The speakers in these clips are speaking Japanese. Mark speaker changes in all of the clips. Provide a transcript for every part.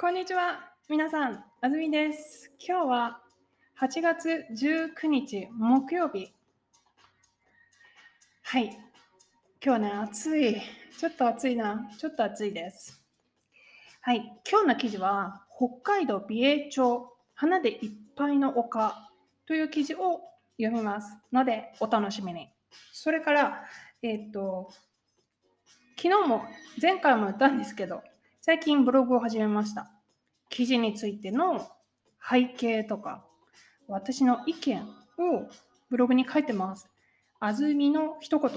Speaker 1: こんにちは。皆さん、あずみです。今日は8月19日木曜日。はい。今日ね、暑い。ちょっと暑いな。ちょっと暑いです。はい。今日の記事は、北海道美瑛町、花でいっぱいの丘という記事を読みますので、お楽しみに。それから、えっ、と、昨日も、前回も言ったんですけど、最近ブログを始めました。記事についての背景とか、私の意見をブログに書いてます。あずみの一言。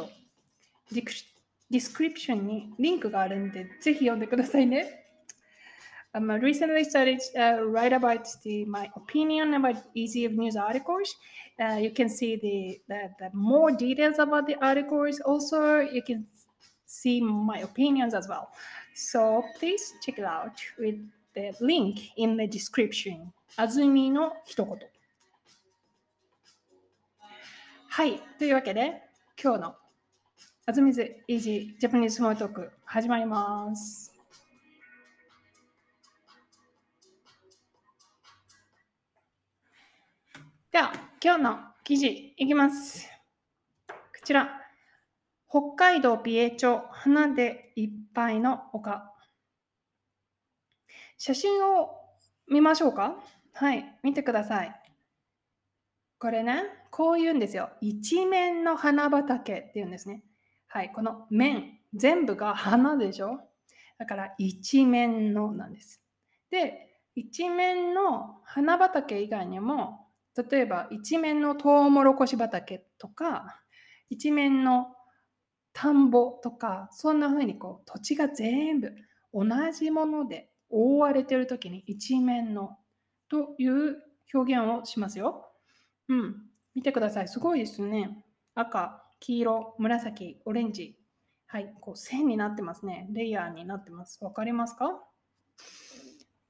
Speaker 1: ディク description にリンクがあるんで、ぜひ読んでくださいね。Um, I recently started uh, write about the, my opinion about Easy of News articles. Uh, you can see the, the, the more details about the articles. Also, you can see my opinions as well. So please check it out with the link in the description. あずみの一言。はい。というわけで、今日のあずみず Easy Japanese Small Talk 始まります。では、今日の記事いきます。こちら。北海道美瑛町花でいっぱいの丘写真を見ましょうか？はい見てください。これねこう言うんですよ。一面の花畑っていうんですね。はいこの面全部が花でしょ？だから一面のなんです。で一面の花畑以外にも例えば一面のトウモロコシ畑とか一面の田んぼとかそんな風にこう土地が全部同じもので覆われてる時に一面のという表現をしますよ。うん。見てください。すごいですね。赤、黄色、紫、オレンジ。はい。こう線になってますね。レイヤーになってます。わかりますか？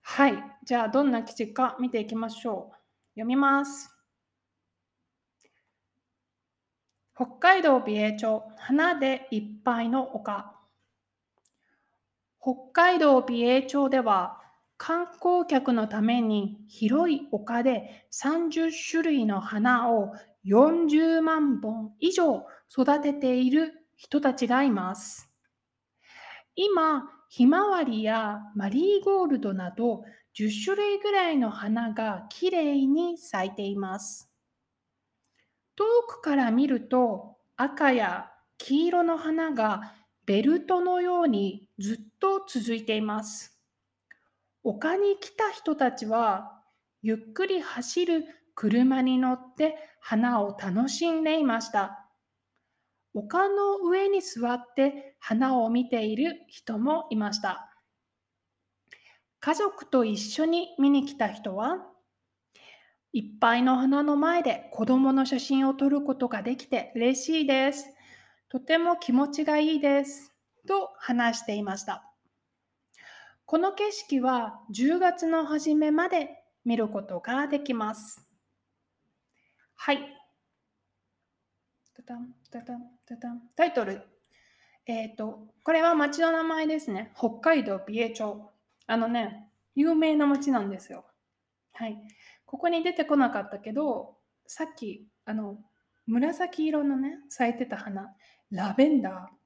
Speaker 1: はい。じゃあどんな記事か見ていきましょう。読みます。北海道美瑛町花でいっぱいの丘北海道美瑛町では観光客のために広い丘で30種類の花を40万本以上育てている人たちがいます。今、ひまわりやマリーゴールドなど10種類ぐらいの花がきれいに咲いています。遠くから見ると赤や黄色の花がベルトのようにずっと続いています。丘に来た人たちはゆっくり走る車に乗って花を楽しんでいました。丘の上に座って花を見ている人もいました。家族と一緒に見に来た人はいっぱいの花の前で子供の写真を撮ることができて嬉しいです。とても気持ちがいいです。と話していました。この景色は10月の初めまで見ることができます。はい。タイトル。えっ、と、これは町の名前ですね。北海道美瑛町。あのね、有名な町なんですよ。はい。ここに出てこなかったけど、さっき、あの、紫色のね、咲いてた花、ラベンダー。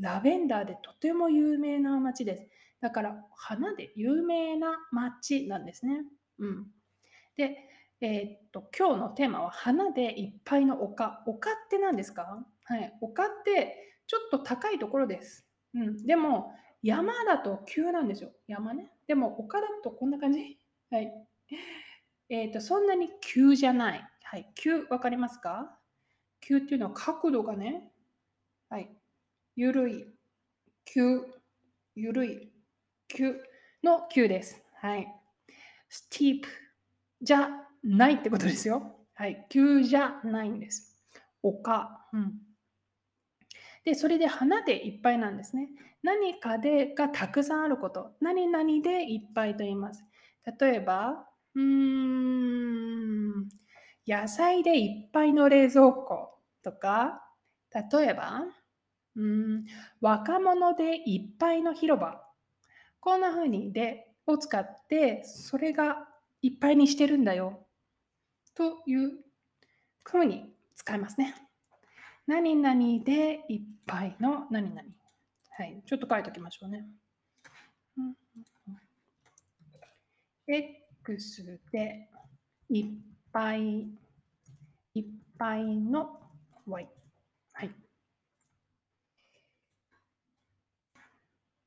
Speaker 1: ラベンダーでとても有名な町です。だから、花で有名な町なんですね。うん。で、えーっと、今日のテーマは、花でいっぱいの丘。丘って何ですか？はい。丘って、ちょっと高いところです。うん。でも、山だと急なんですよ。山ね。でも、丘だとこんな感じ。はい。えー、とそんなに急じゃない。はい、急わかりますか？急っていうのは角度がね、はい、ゆるい、急、ゆるい、急の急です。はい。スティープじゃないってことですよ。はい、急じゃないんです。丘。うん。で、それで花でいっぱいなんですね。何かでがたくさんあること。何々でいっぱいと言います。例えば、うーん、野菜でいっぱいの冷蔵庫とか、例えば、うーん、若者でいっぱいの広場。こんな風にでを使って、それがいっぱいにしてるんだよ。というふうに使いますね。何々でいっぱいの何々。はい。ちょっと書いておきましょうね。X でいっぱいいっぱいの Y。はい。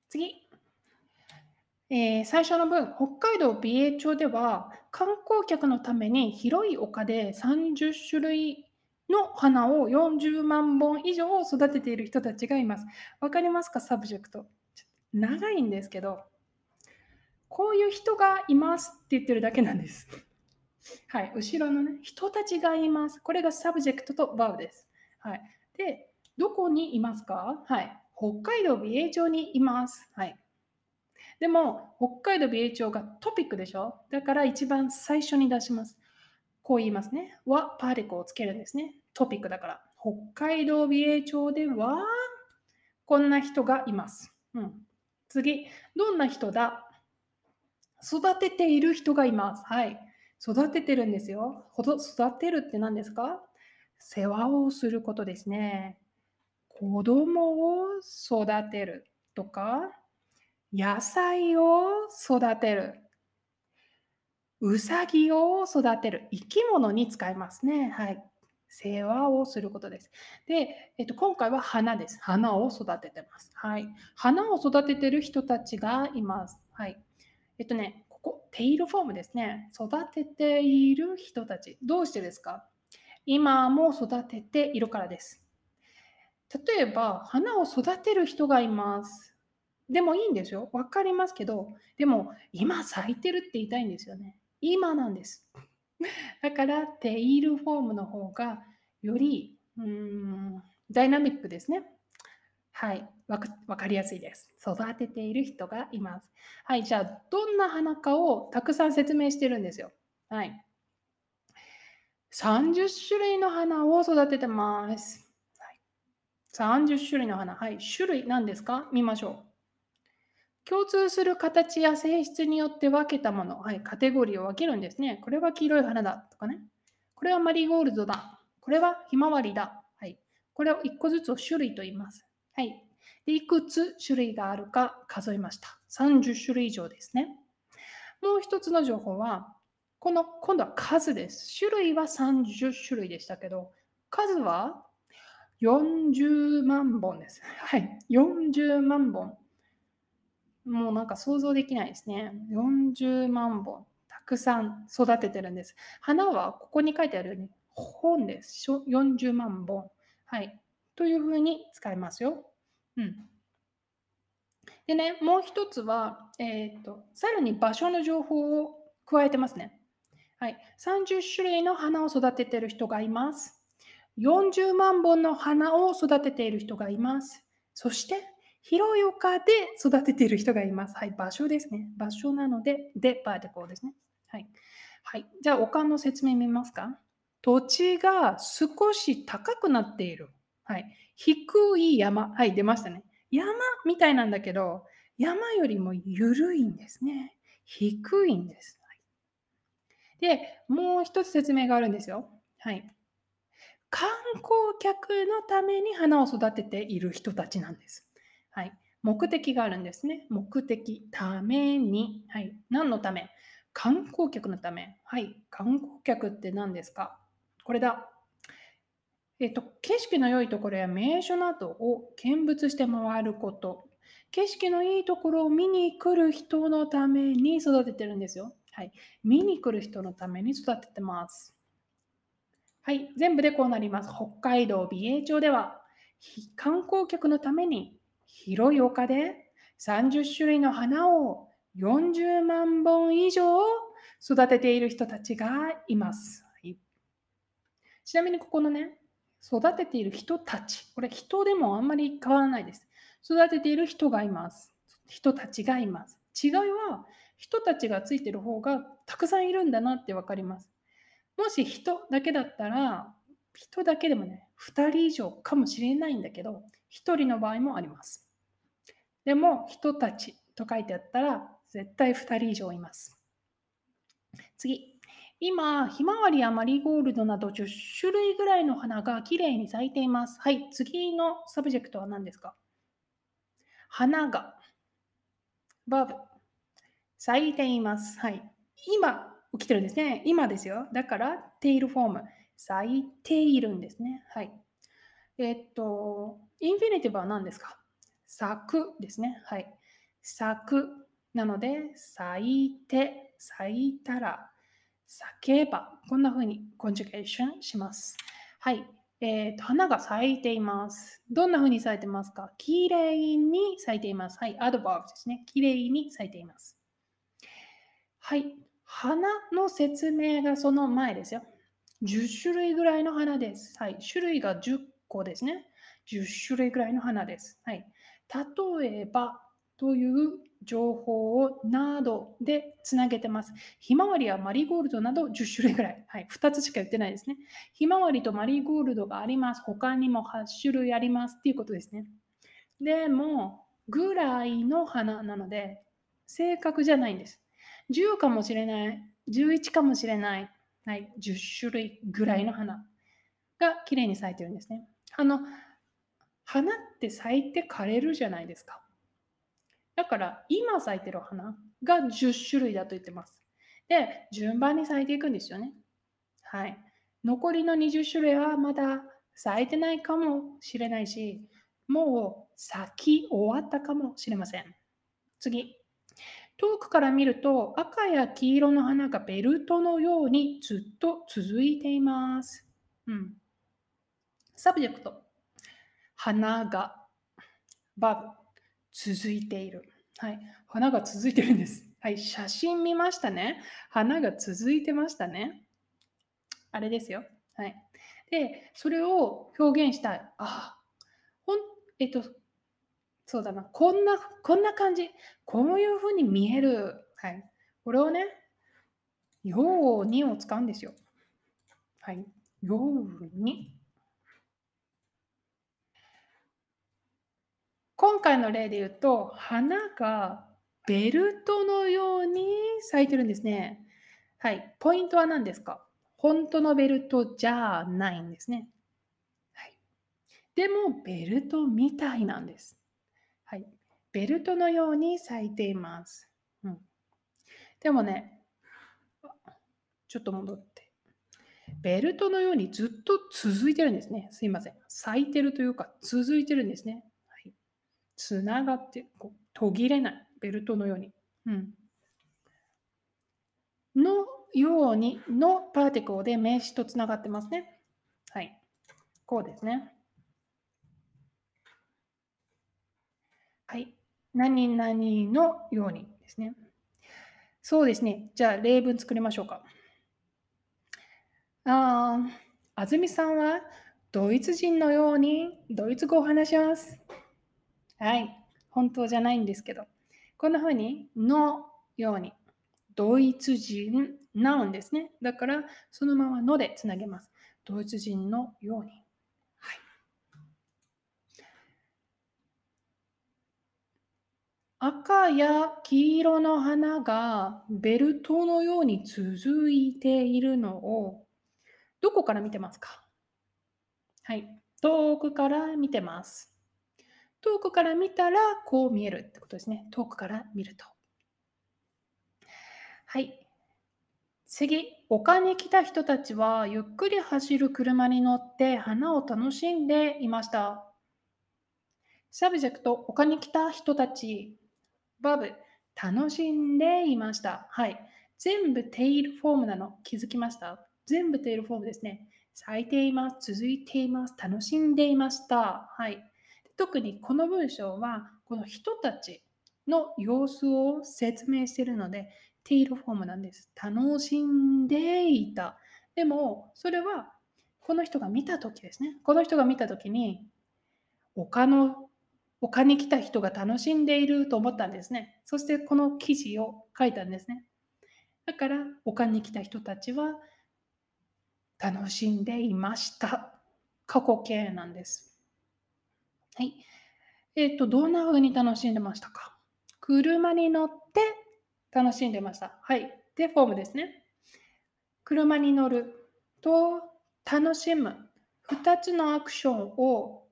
Speaker 1: 次。えー、最初の文、北海道美瑛町では観光客のために広い丘で30種類の花を40万本以上育てている人たちがいます。わかりますか？ subject。長いんですけど、こういう人がいますって言ってるだけなんです。はい、後ろのね、人たちがいます。これが subject と verb です。はい。で、どこにいますか？はい。北海道美瑛町にいます。はい。でも、北海道美瑛町が topic でしょ？だから一番最初に出します。こう言いますね。は particle をつけるんですね。 topic だから。北海道美瑛町では、こんな人がいます。うん、次、どんな人だ？育てている人がいます。はい。育ててるんですよ。ほど育てるって何ですか？世話をすることですね。子供を育てるとか、野菜を育てる。うさぎを育てる。生き物に使いますね。はい。世話をすることです。で、えっと、今回は花です。花を育ててます。はい。花を育ててる人たちがいます。はい。えっとね、ここ、テイルフォームですね。育てている人たち。どうしてですか？今も育てているからです。例えば、花を育てる人がいます。でもいいんですよ。わかりますけど、でも今咲いてるって言いたいんですよね。今なんです。だから、テイルフォームの方がよりうんダイナミックですね。はい。わかりやすいです。育てている人がいます。はい。じゃあ、どんな花かをたくさん説明してるんですよ。はい。30種類の花を育ててます。30種類の花。はい。種類何ですか？見ましょう。共通する形や性質によって分けたもの、はい、カテゴリーを分けるんですね。これは黄色い花だとかね。これはマリーゴールドだ。これはひまわりだ。はい、これを1個ずつを種類と言います。はい、でいくつ種類があるか数えました。30種類以上ですね。もう一つの情報は、この今度は数です。種類は30種類でしたけど、数は40万本です。はい、40万本。もうなんか想像できないですね。40万本、たくさん育ててるんです。花はここに書いてあるように本です。40万本。はい。というふうに使いますよ。うん。でね、もう一つは、えっ、と、さらに場所の情報を加えてますね。はい。30種類の花を育ててる人がいます。40万本の花を育てている人がいます。そして、広い丘で育てている人がいます。はい、場所ですね。場所なので、で、パーティコーですね。はい。はい。じゃあ、丘の説明見ますか？土地が少し高くなっている。はい。低い山。はい、出ましたね。山みたいなんだけど、山よりも緩いんですね。低いんです。はい、で、もう一つ説明があるんですよ。はい。観光客のために花を育てている人たちなんです。はい。目的があるんですね。目的、ために。はい。何のため？観光客のため。はい。観光客って何ですか？これだ。えっと、景色の良いところや名所などを見物して回ること。景色のいいところを見に来る人のために育ててるんですよ。はい。見に来る人のために育ててます。はい。全部でこうなります。北海道美瑛町では観光客のために広い丘で30種類の花を40万本以上育てている人たちがいます。ちなみにここのね、育てている人たち、これ人でもあんまり変わらないです。育てている人がいます。人たちがいます。違いは人たちがついてる方がたくさんいるんだなって分かります。もし人だけだったら、人だけでもね、2人以上かもしれないんだけど、1人の場合もあります。でも、人たちと書いてあったら、絶対2人以上います。次。今、ひまわりやマリーゴールドなど10種類ぐらいの花がきれいに咲いています。はい。次の subject は何ですか？花が、バブ、咲いています。はい。今、起きてるんですね。今ですよ。だから、テイルフォーム。咲いているんですね。はい。えっと、インフィニティブは何ですか？咲くですね。はい。咲く。なので、咲いて、咲いたら、咲けば。こんな風にコンジュケーションします。はい。えーと、花が咲いています。どんな風に咲いてますか？きれいに咲いています。はい。アドバーブですね。きれいに咲いています。はい。花の説明がその前ですよ。10種類ぐらいの花です。はい。種類が個ですね。10種類ぐらいの花です。はい。例えば、という情報をなどでつなげてます。ひまわりやマリーゴールドなど10種類ぐらい。はい。2つしか言ってないですね。ひまわりとマリーゴールドがあります。他にも8種類ありますっていうことですね。でも、ぐらいの花なので、正確じゃないんです。10かもしれない。11かもしれない。はい、10種類ぐらいの花が綺麗に咲いてるんですね。あの、花って咲いて枯れるじゃないですか。だから今咲いてる花が10種類だと言ってます。で、順番に咲いていくんですよね。はい。残りの20種類はまだ咲いてないかもしれないし、もう咲き終わったかもしれません。次。遠くから見ると赤や黄色の花がベルトのようにずっと続いています。うん。 subject。花が、バブ、続いている。はい。花が続いてるんです。はい。写真見ましたね。花が続いてましたね。あれですよ。はい。で、それを表現したい。あ、ほん、えっと、そうだな。こんな、こんな感じ。こういうふうに見える。はい。これをね、ようにを使うんですよ。はい。ように。今回の例で言うと、花がベルトのように咲いてるんですね。はい。ポイントは何ですか？本当のベルトじゃないんですね。はい。でも、ベルトみたいなんです。はい。ベルトのように咲いています。うん、でもね、ちょっと戻って。ベルトのようにずっと続いてるんですね。すいません。咲いてるというか、続いてるんですね。つながって、こう途切れない。ベルトのように。うん。のように、のパーティクルで名詞とつながってますね。はい。こうですね。はい。何々のようにですね。そうですね。じゃあ、例文作りましょうか。ああずみさんはドイツ人のようにドイツ語を話します。はい。本当じゃないんですけど。こんな風に、のように。ドイツ人、ナウンですね。だから、そのままのでつなげます。ドイツ人のように。赤や黄色の花がベルトのように続いているのをどこから見てますか？はい。遠くから見てます。遠くから見たらこう見えるってことですね。遠くから見ると。はい。次、丘に来た人たちはゆっくり走る車に乗って花を楽しんでいました。 subject、丘に来た人たちバブ、楽しんでいました。はい。全部テイルフォームなの気づきました？全部テイルフォームですね。咲いています。続いています。楽しんでいました。はい。特にこの文章は、この人たちの様子を説明しているので、テイルフォームなんです。楽しんでいた。でも、それはこの人が見たときですね。この人が見たときに、他の他に来た人が楽しんでいると思ったんですね。そしてこの記事を書いたんですね。だから他に来た人たちは楽しんでいました。過去形なんです。はい。えっ、ー、と、どんな風に楽しんでましたか？車に乗って楽しんでました。はい。で、フォームですね。車に乗ると楽しむ。2つのアクションを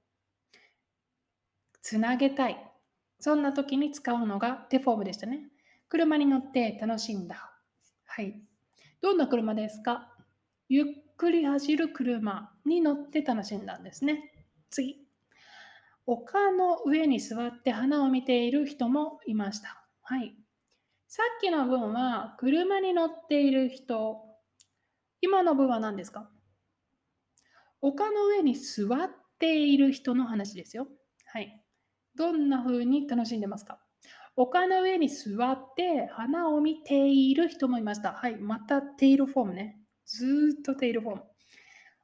Speaker 1: つなげたい。そんな時に使うのがデフォームでしたね。車に乗って楽しんだ。はい。どんな車ですか？ゆっくり走る車に乗って楽しんだんですね。次。丘の上に座って花を見ている人もいました。はい。さっきの文は車に乗っている人。今の文は何ですか？丘の上に座っている人の話ですよ。はい。どんな風に楽しんでますか？丘の上に座って花を見ている人もいました。はい。またテイルフォームね。ずっとテイルフォーム。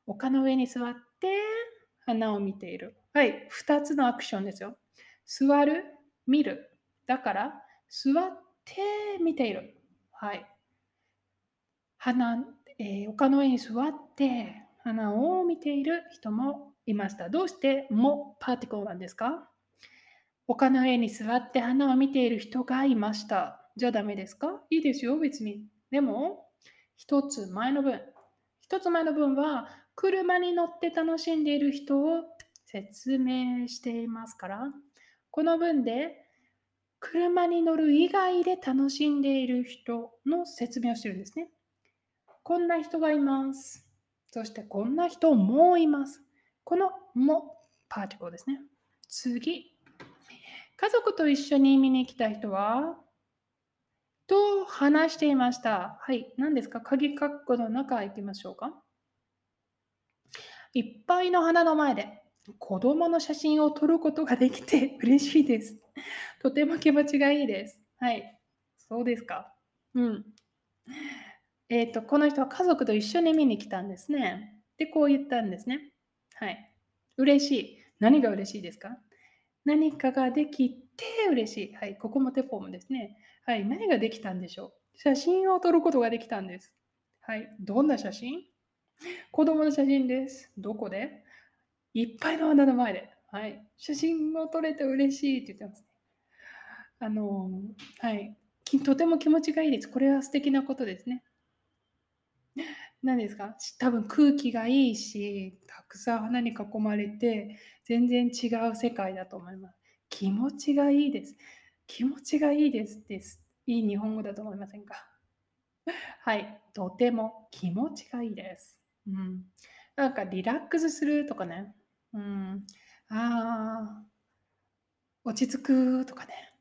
Speaker 1: 丘の上に座って花を見ている。はい、2つのアクションですよ。座る、見る。だから、座って見ている。はい。花、えー、丘の上に座って花を見ている人もいました。どうしてもパーティクルなんですか？丘の上に座って花を見ている人がいました。じゃあダメですか？いいですよ、別に。でも、一つ前の文。一つ前の文は、車に乗って楽しんでいる人を説明していますから、この文で車に乗る以外で楽しんでいる人の説明をしてるんですね。こんな人がいます。そしてこんな人もいます。このもパーティクルですね。次。家族と一緒に見に来た人はと話していました。はい。何ですか？鍵括弧の中行きましょうか。いっぱいの花の前で子供の写真を撮ることができて 嬉しいです。とても気持ちがいいです。はい。そうですか。うん。えっ、ー、と、この人は家族と一緒に見に来たんですね。で、こう言ったんですね。はい。嬉しい。何が嬉しいですか？何かができて嬉しい。はい。ここもテフォームですね。はい。何ができたんでしょう？写真を撮ることができたんです。はい。どんな写真？子供の写真です。どこで？いっぱいの花の前で。はい。写真を撮れて嬉しいって言ってます。あの、はい。とても気持ちがいいです。これは素敵なことですね。何ですか？多分空気がいいし、たくさん花に囲まれて、全然違う世界だと思います。気持ちがいいです。気持ちがいいですです。いい日本語だと思いませんか？はい。とても気持ちがいいです。うん。なんかリラックスするとかね。うん。ああ、落ち着くとかね。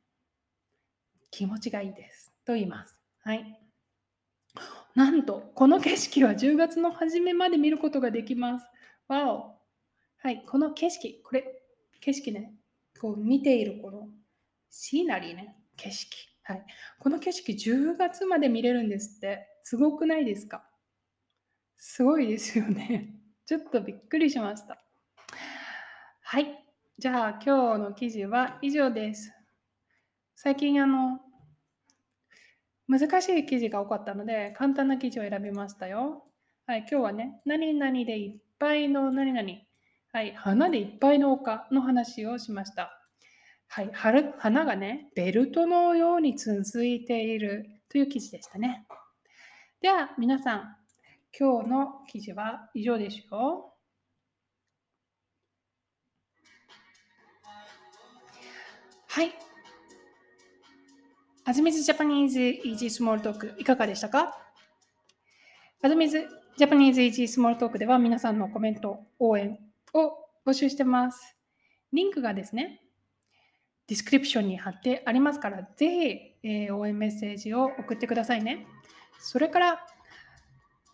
Speaker 1: 気持ちがいいです。と言います。はい。なんと、この景色は10月の初めまで見ることができます。わお。はい、この景色、これ、景色ね、こう見ているこのシーナリーね、景色。はい。この景色10月まで見れるんですって。すごくないですか？すごいですよね。ちょっとびっくりしました。はい。じゃあ今日の記事は以上です。最近あの、難しい記事が多かったので、簡単な記事を選びましたよ。はい、今日はね、何々でいっぱいの何々、はい、花でいっぱいの丘の話をしました。はい、花がね、ベルトのように続いているという記事でしたね。では、皆さん、今日の記事は以上ですよ。はい。 Azumi's Japanese Easy Small Talk いかがでしたか？ Azumi's Japanese Easy Small Talk では皆さんのコメント、応援を募集してます。リンクがですね、 description に貼ってありますから、ぜひ、えー、応援メッセージを送ってくださいね。それから、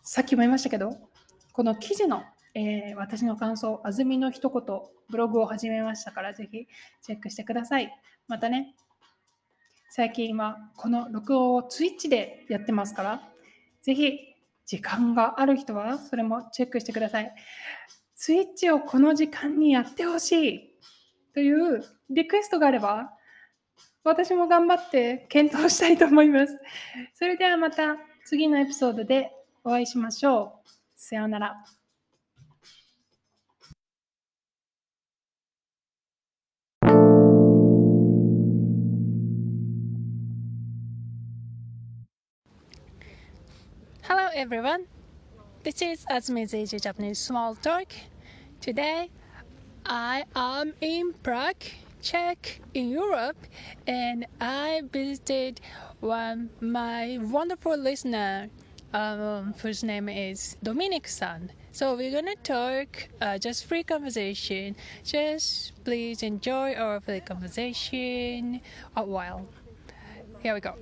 Speaker 1: さっきも言いましたけど、この記事の、えー、私の感想、あずみの一言、ブログを始めましたから、ぜひチェックしてください。またね、最近はこの録音をツイッチでやってますから、ぜひ時間がある人はそれもチェックしてください。ツイッチをこの時間にやってほしいというリクエストがあれば、私も頑張って検討したいと思います。それではまた次のエピソードでお会いしましょう。さようなら。Hello everyone. This is Azmi's Asia Japanese Small Talk. Today I am in Prague, Czech, in Europe, and I visited one my wonderful listener, um, whose name is Dominic San. So we're gonna talk uh, just free conversation. Just please enjoy our free conversation a while. Here we go.